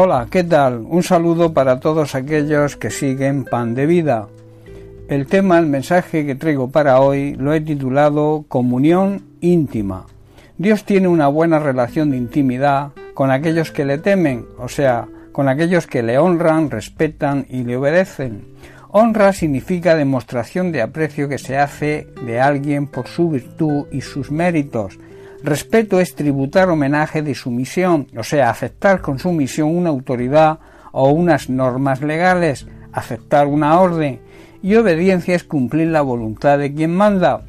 Hola, ¿qué tal? Un saludo para todos aquellos que siguen Pan de Vida. El tema, el mensaje que traigo para hoy lo he titulado Comunión íntima. Dios tiene una buena relación de intimidad con aquellos que le temen, o sea, con aquellos que le honran, respetan y le obedecen. Honra significa demostración de aprecio que se hace de alguien por su virtud y sus méritos, Respeto es tributar homenaje de sumisión, o sea, aceptar con sumisión una autoridad o unas normas legales, aceptar una orden, y obediencia es cumplir la voluntad de quien manda.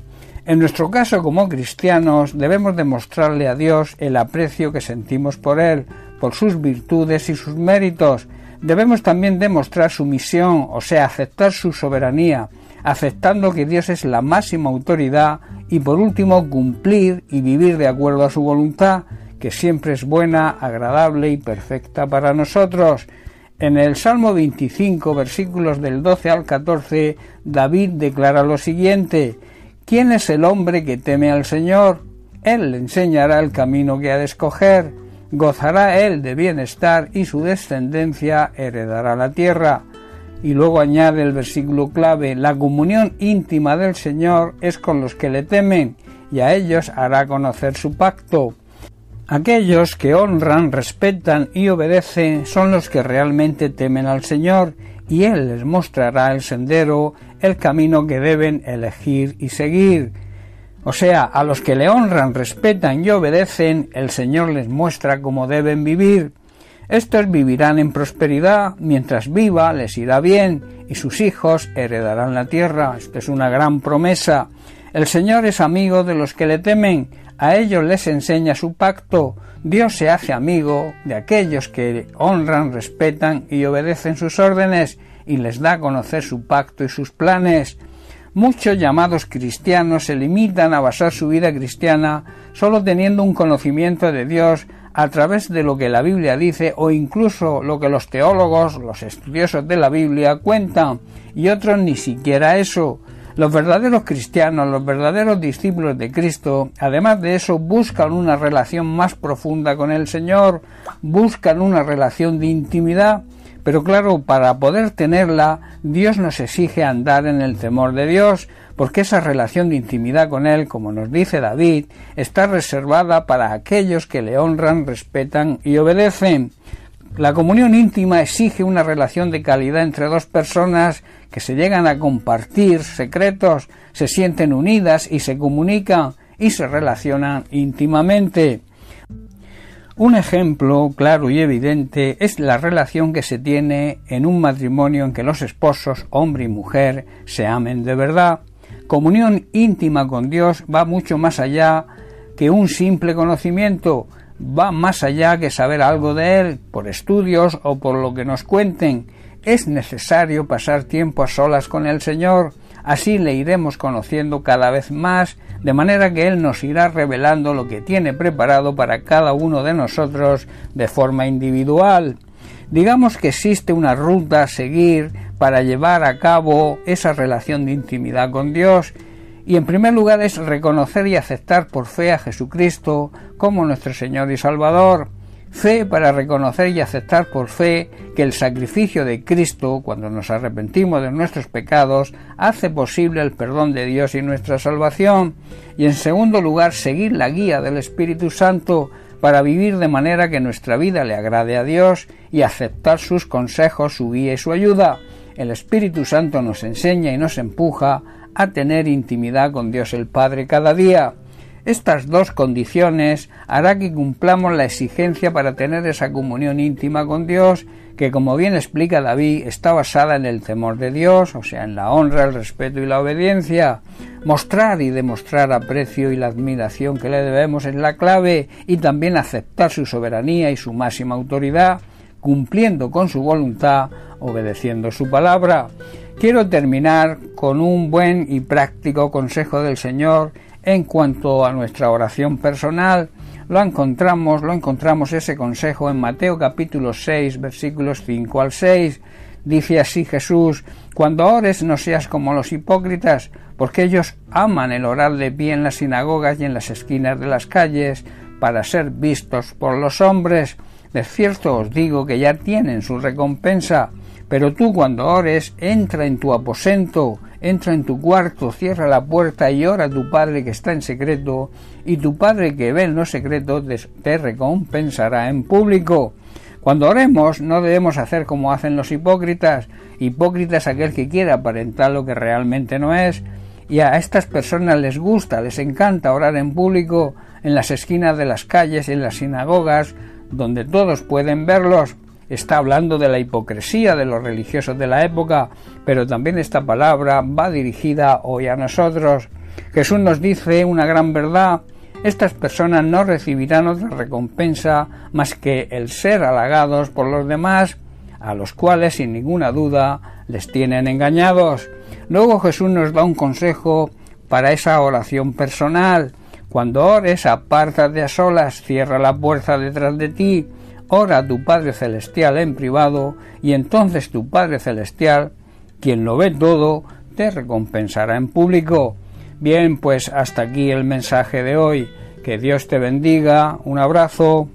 En nuestro caso como cristianos debemos demostrarle a Dios el aprecio que sentimos por Él, por sus virtudes y sus méritos. Debemos también demostrar su misión, o sea, aceptar su soberanía, aceptando que Dios es la máxima autoridad y por último cumplir y vivir de acuerdo a su voluntad, que siempre es buena, agradable y perfecta para nosotros. En el Salmo 25, versículos del 12 al 14, David declara lo siguiente, ¿Quién es el hombre que teme al Señor? Él le enseñará el camino que ha de escoger, gozará él de bienestar y su descendencia heredará la tierra. Y luego añade el versículo clave, la comunión íntima del Señor es con los que le temen, y a ellos hará conocer su pacto. Aquellos que honran, respetan y obedecen son los que realmente temen al Señor, y Él les mostrará el sendero, el camino que deben elegir y seguir. O sea, a los que le honran, respetan y obedecen, el Señor les muestra cómo deben vivir. Estos vivirán en prosperidad, mientras viva les irá bien, y sus hijos heredarán la tierra. Esta es una gran promesa. El Señor es amigo de los que le temen, a ellos les enseña su pacto. Dios se hace amigo de aquellos que honran, respetan y obedecen sus órdenes, y les da a conocer su pacto y sus planes. Muchos llamados cristianos se limitan a basar su vida cristiana solo teniendo un conocimiento de Dios a través de lo que la Biblia dice o incluso lo que los teólogos, los estudiosos de la Biblia cuentan y otros ni siquiera eso. Los verdaderos cristianos, los verdaderos discípulos de Cristo, además de eso, buscan una relación más profunda con el Señor, buscan una relación de intimidad, pero claro, para poder tenerla, Dios nos exige andar en el temor de Dios, porque esa relación de intimidad con Él, como nos dice David, está reservada para aquellos que le honran, respetan y obedecen. La comunión íntima exige una relación de calidad entre dos personas que se llegan a compartir secretos, se sienten unidas y se comunican y se relacionan íntimamente. Un ejemplo claro y evidente es la relación que se tiene en un matrimonio en que los esposos, hombre y mujer, se amen de verdad comunión íntima con Dios va mucho más allá que un simple conocimiento, va más allá que saber algo de Él por estudios o por lo que nos cuenten. Es necesario pasar tiempo a solas con el Señor, así le iremos conociendo cada vez más, de manera que Él nos irá revelando lo que tiene preparado para cada uno de nosotros de forma individual. Digamos que existe una ruta a seguir para llevar a cabo esa relación de intimidad con Dios y en primer lugar es reconocer y aceptar por fe a Jesucristo como nuestro Señor y Salvador. Fe para reconocer y aceptar por fe que el sacrificio de Cristo, cuando nos arrepentimos de nuestros pecados, hace posible el perdón de Dios y nuestra salvación. Y en segundo lugar, seguir la guía del Espíritu Santo para vivir de manera que nuestra vida le agrade a Dios y aceptar sus consejos, su guía y su ayuda. El Espíritu Santo nos enseña y nos empuja a tener intimidad con Dios el Padre cada día. Estas dos condiciones hará que cumplamos la exigencia para tener esa comunión íntima con Dios, que como bien explica David, está basada en el temor de Dios, o sea, en la honra, el respeto y la obediencia. Mostrar y demostrar aprecio y la admiración que le debemos es la clave, y también aceptar su soberanía y su máxima autoridad, cumpliendo con su voluntad, obedeciendo su palabra. Quiero terminar con un buen y práctico consejo del Señor en cuanto a nuestra oración personal, lo encontramos, lo encontramos ese consejo en Mateo capítulo 6, versículos 5 al 6. Dice así Jesús, cuando ores no seas como los hipócritas, porque ellos aman el orar de pie en las sinagogas y en las esquinas de las calles, para ser vistos por los hombres. De cierto os digo que ya tienen su recompensa. Pero tú cuando ores, entra en tu aposento, entra en tu cuarto, cierra la puerta y ora a tu Padre que está en secreto, y tu Padre que ve en lo secreto te recompensará en público. Cuando oremos no debemos hacer como hacen los hipócritas. Hipócritas aquel que quiere aparentar lo que realmente no es. Y a estas personas les gusta, les encanta orar en público, en las esquinas de las calles, en las sinagogas, donde todos pueden verlos está hablando de la hipocresía de los religiosos de la época, pero también esta palabra va dirigida hoy a nosotros. Jesús nos dice una gran verdad, estas personas no recibirán otra recompensa más que el ser halagados por los demás, a los cuales sin ninguna duda les tienen engañados. Luego Jesús nos da un consejo para esa oración personal. Cuando ores, apártate a solas, cierra la puerta detrás de ti, ora a tu Padre Celestial en privado, y entonces tu Padre Celestial, quien lo ve todo, te recompensará en público. Bien, pues hasta aquí el mensaje de hoy. Que Dios te bendiga. Un abrazo.